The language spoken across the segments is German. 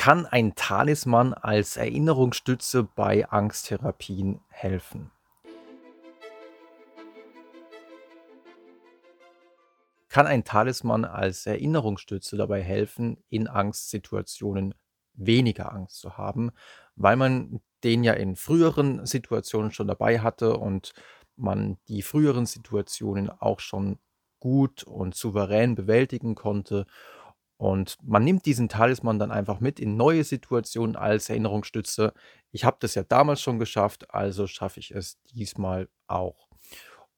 Kann ein Talisman als Erinnerungsstütze bei Angsttherapien helfen? Kann ein Talisman als Erinnerungsstütze dabei helfen, in Angstsituationen weniger Angst zu haben, weil man den ja in früheren Situationen schon dabei hatte und man die früheren Situationen auch schon gut und souverän bewältigen konnte und man nimmt diesen Talisman dann einfach mit in neue Situationen als Erinnerungsstütze. Ich habe das ja damals schon geschafft, also schaffe ich es diesmal auch.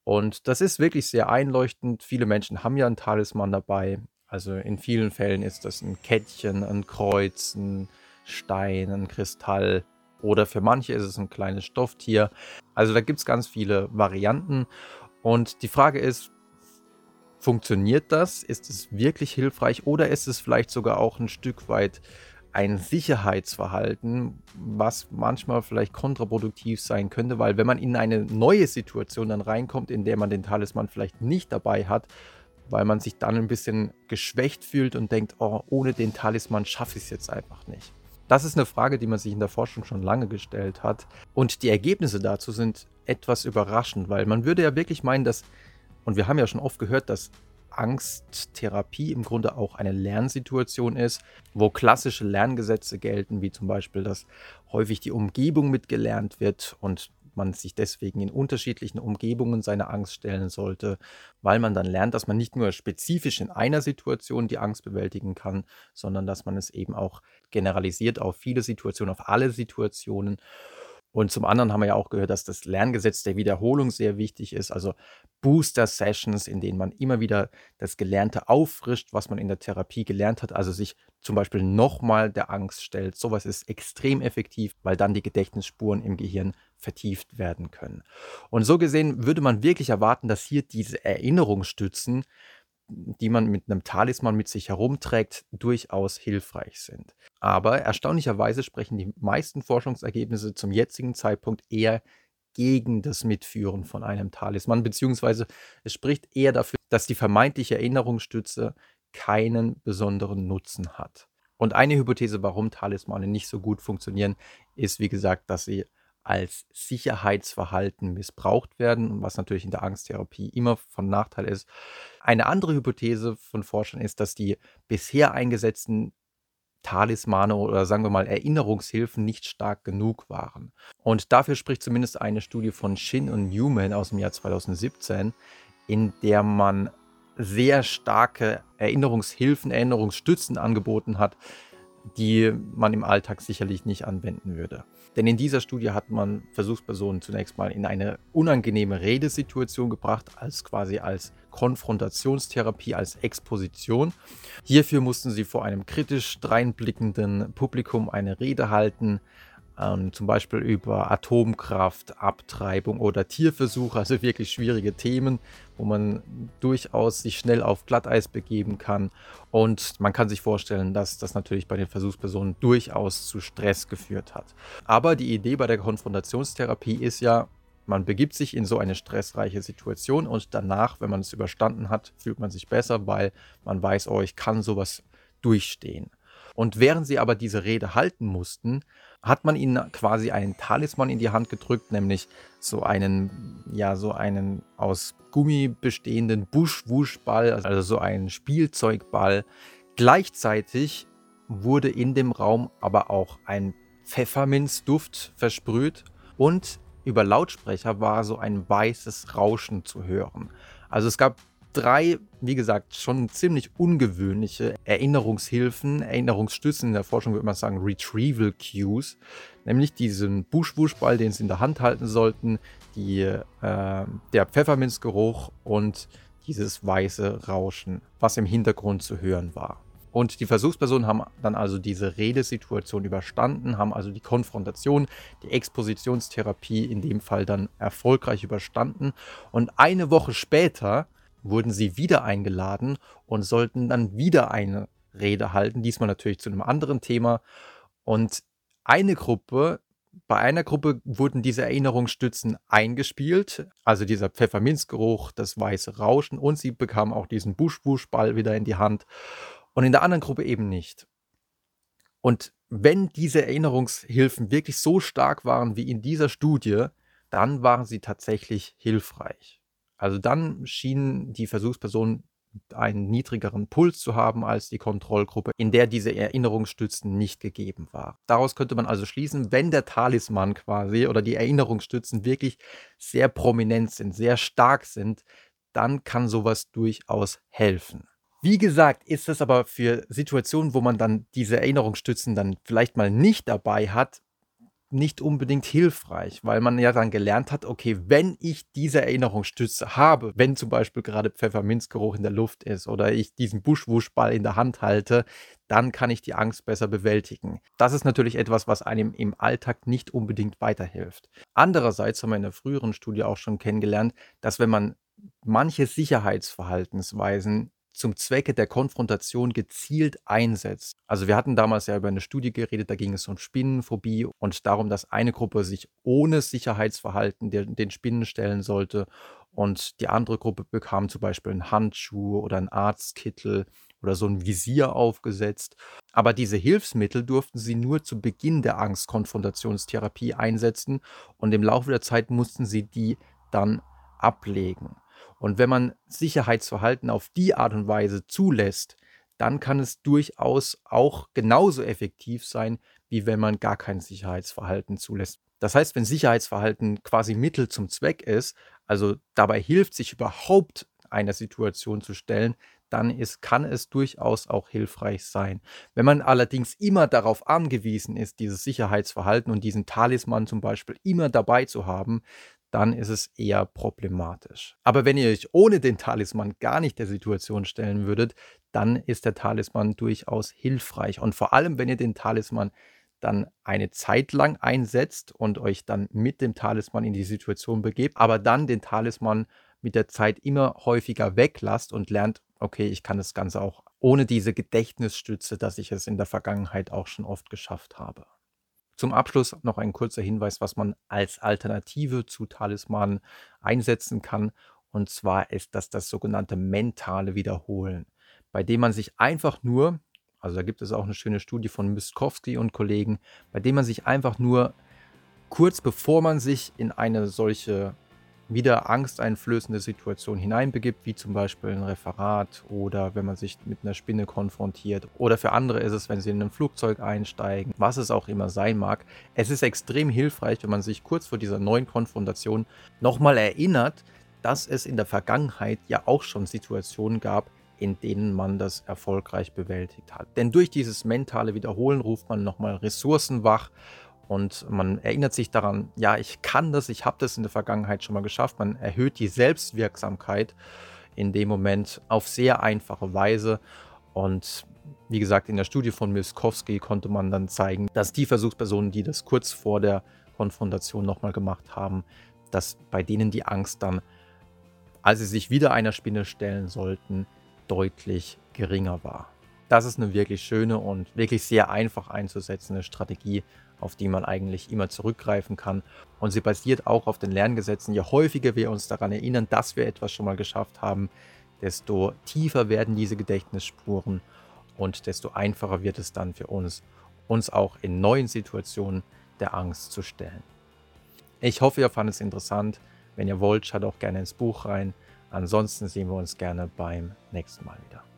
Und das ist wirklich sehr einleuchtend. Viele Menschen haben ja einen Talisman dabei. Also in vielen Fällen ist das ein Kettchen, ein Kreuz, ein Stein, ein Kristall oder für manche ist es ein kleines Stofftier. Also da gibt es ganz viele Varianten. Und die Frage ist, Funktioniert das? Ist es wirklich hilfreich oder ist es vielleicht sogar auch ein Stück weit ein Sicherheitsverhalten, was manchmal vielleicht kontraproduktiv sein könnte, weil wenn man in eine neue Situation dann reinkommt, in der man den Talisman vielleicht nicht dabei hat, weil man sich dann ein bisschen geschwächt fühlt und denkt, oh, ohne den Talisman schaffe ich es jetzt einfach nicht. Das ist eine Frage, die man sich in der Forschung schon lange gestellt hat. Und die Ergebnisse dazu sind etwas überraschend, weil man würde ja wirklich meinen, dass und wir haben ja schon oft gehört, dass Angsttherapie im Grunde auch eine Lernsituation ist, wo klassische Lerngesetze gelten, wie zum Beispiel, dass häufig die Umgebung mitgelernt wird und man sich deswegen in unterschiedlichen Umgebungen seine Angst stellen sollte, weil man dann lernt, dass man nicht nur spezifisch in einer Situation die Angst bewältigen kann, sondern dass man es eben auch generalisiert auf viele Situationen, auf alle Situationen. Und zum anderen haben wir ja auch gehört, dass das Lerngesetz der Wiederholung sehr wichtig ist. Also Booster-Sessions, in denen man immer wieder das Gelernte auffrischt, was man in der Therapie gelernt hat. Also sich zum Beispiel nochmal der Angst stellt. Sowas ist extrem effektiv, weil dann die Gedächtnisspuren im Gehirn vertieft werden können. Und so gesehen würde man wirklich erwarten, dass hier diese Erinnerungsstützen die man mit einem Talisman mit sich herumträgt, durchaus hilfreich sind. Aber erstaunlicherweise sprechen die meisten Forschungsergebnisse zum jetzigen Zeitpunkt eher gegen das Mitführen von einem Talisman, beziehungsweise es spricht eher dafür, dass die vermeintliche Erinnerungsstütze keinen besonderen Nutzen hat. Und eine Hypothese, warum Talismane nicht so gut funktionieren, ist, wie gesagt, dass sie als Sicherheitsverhalten missbraucht werden, was natürlich in der Angsttherapie immer von Nachteil ist. Eine andere Hypothese von Forschern ist, dass die bisher eingesetzten Talismane oder sagen wir mal Erinnerungshilfen nicht stark genug waren. Und dafür spricht zumindest eine Studie von Shin und Newman aus dem Jahr 2017, in der man sehr starke Erinnerungshilfen, Erinnerungsstützen angeboten hat, die man im Alltag sicherlich nicht anwenden würde. Denn in dieser Studie hat man Versuchspersonen zunächst mal in eine unangenehme Redesituation gebracht, als quasi als Konfrontationstherapie, als Exposition. Hierfür mussten sie vor einem kritisch dreinblickenden Publikum eine Rede halten, ähm, zum Beispiel über Atomkraft, Abtreibung oder Tierversuche, also wirklich schwierige Themen, wo man durchaus sich schnell auf Glatteis begeben kann. Und man kann sich vorstellen, dass das natürlich bei den Versuchspersonen durchaus zu Stress geführt hat. Aber die Idee bei der Konfrontationstherapie ist ja, man begibt sich in so eine stressreiche Situation und danach, wenn man es überstanden hat, fühlt man sich besser, weil man weiß, oh, ich kann sowas durchstehen. Und während sie aber diese Rede halten mussten, hat man ihnen quasi einen Talisman in die Hand gedrückt, nämlich so einen, ja, so einen aus Gummi bestehenden Busch-Wusch-Ball, also so einen Spielzeugball. Gleichzeitig wurde in dem Raum aber auch ein Pfefferminzduft versprüht und über Lautsprecher war so ein weißes Rauschen zu hören. Also es gab drei, wie gesagt, schon ziemlich ungewöhnliche Erinnerungshilfen, Erinnerungsstützen in der Forschung würde man sagen Retrieval Cues, nämlich diesen Busch-Wusch-Ball, den sie in der Hand halten sollten, die, äh, der Pfefferminzgeruch und dieses weiße Rauschen, was im Hintergrund zu hören war. Und die Versuchspersonen haben dann also diese Redesituation überstanden, haben also die Konfrontation, die Expositionstherapie in dem Fall dann erfolgreich überstanden. Und eine Woche später wurden sie wieder eingeladen und sollten dann wieder eine Rede halten, diesmal natürlich zu einem anderen Thema. Und eine Gruppe, bei einer Gruppe wurden diese Erinnerungsstützen eingespielt, also dieser Pfefferminzgeruch, das weiße Rauschen und sie bekamen auch diesen Busch-Busch-Ball wieder in die Hand und in der anderen Gruppe eben nicht. Und wenn diese Erinnerungshilfen wirklich so stark waren wie in dieser Studie, dann waren sie tatsächlich hilfreich. Also dann schienen die Versuchspersonen einen niedrigeren Puls zu haben als die Kontrollgruppe, in der diese Erinnerungsstützen nicht gegeben waren. Daraus könnte man also schließen, wenn der Talisman quasi oder die Erinnerungsstützen wirklich sehr prominent sind, sehr stark sind, dann kann sowas durchaus helfen. Wie gesagt, ist es aber für Situationen, wo man dann diese Erinnerungsstützen dann vielleicht mal nicht dabei hat, nicht unbedingt hilfreich, weil man ja dann gelernt hat, okay, wenn ich diese Erinnerungsstütze habe, wenn zum Beispiel gerade Pfefferminzgeruch in der Luft ist oder ich diesen Buschwuschball in der Hand halte, dann kann ich die Angst besser bewältigen. Das ist natürlich etwas, was einem im Alltag nicht unbedingt weiterhilft. Andererseits haben wir in der früheren Studie auch schon kennengelernt, dass wenn man manche Sicherheitsverhaltensweisen zum Zwecke der Konfrontation gezielt einsetzt. Also wir hatten damals ja über eine Studie geredet, da ging es um Spinnenphobie und darum, dass eine Gruppe sich ohne Sicherheitsverhalten den Spinnen stellen sollte und die andere Gruppe bekam zum Beispiel einen Handschuh oder einen Arztkittel oder so ein Visier aufgesetzt. Aber diese Hilfsmittel durften sie nur zu Beginn der Angstkonfrontationstherapie einsetzen und im Laufe der Zeit mussten sie die dann ablegen. Und wenn man Sicherheitsverhalten auf die Art und Weise zulässt, dann kann es durchaus auch genauso effektiv sein, wie wenn man gar kein Sicherheitsverhalten zulässt. Das heißt, wenn Sicherheitsverhalten quasi Mittel zum Zweck ist, also dabei hilft, sich überhaupt einer Situation zu stellen, dann ist, kann es durchaus auch hilfreich sein. Wenn man allerdings immer darauf angewiesen ist, dieses Sicherheitsverhalten und diesen Talisman zum Beispiel immer dabei zu haben, dann ist es eher problematisch. Aber wenn ihr euch ohne den Talisman gar nicht der Situation stellen würdet, dann ist der Talisman durchaus hilfreich. Und vor allem, wenn ihr den Talisman dann eine Zeit lang einsetzt und euch dann mit dem Talisman in die Situation begebt, aber dann den Talisman mit der Zeit immer häufiger weglasst und lernt, okay, ich kann das Ganze auch ohne diese Gedächtnisstütze, dass ich es in der Vergangenheit auch schon oft geschafft habe. Zum Abschluss noch ein kurzer Hinweis, was man als Alternative zu Talisman einsetzen kann. Und zwar ist das das sogenannte mentale Wiederholen, bei dem man sich einfach nur, also da gibt es auch eine schöne Studie von Myskowski und Kollegen, bei dem man sich einfach nur kurz bevor man sich in eine solche wieder angsteinflößende Situation hineinbegibt, wie zum Beispiel ein Referat oder wenn man sich mit einer Spinne konfrontiert. Oder für andere ist es, wenn sie in ein Flugzeug einsteigen, was es auch immer sein mag. Es ist extrem hilfreich, wenn man sich kurz vor dieser neuen Konfrontation nochmal erinnert, dass es in der Vergangenheit ja auch schon Situationen gab, in denen man das erfolgreich bewältigt hat. Denn durch dieses mentale Wiederholen ruft man nochmal Ressourcen wach und man erinnert sich daran, ja, ich kann das, ich habe das in der Vergangenheit schon mal geschafft. Man erhöht die Selbstwirksamkeit in dem Moment auf sehr einfache Weise. Und wie gesagt, in der Studie von Miskowski konnte man dann zeigen, dass die Versuchspersonen, die das kurz vor der Konfrontation nochmal gemacht haben, dass bei denen die Angst dann, als sie sich wieder einer Spinne stellen sollten, deutlich geringer war. Das ist eine wirklich schöne und wirklich sehr einfach einzusetzende Strategie, auf die man eigentlich immer zurückgreifen kann. Und sie basiert auch auf den Lerngesetzen. Je häufiger wir uns daran erinnern, dass wir etwas schon mal geschafft haben, desto tiefer werden diese Gedächtnisspuren und desto einfacher wird es dann für uns, uns auch in neuen Situationen der Angst zu stellen. Ich hoffe, ihr fandet es interessant. Wenn ihr wollt, schaut auch gerne ins Buch rein. Ansonsten sehen wir uns gerne beim nächsten Mal wieder.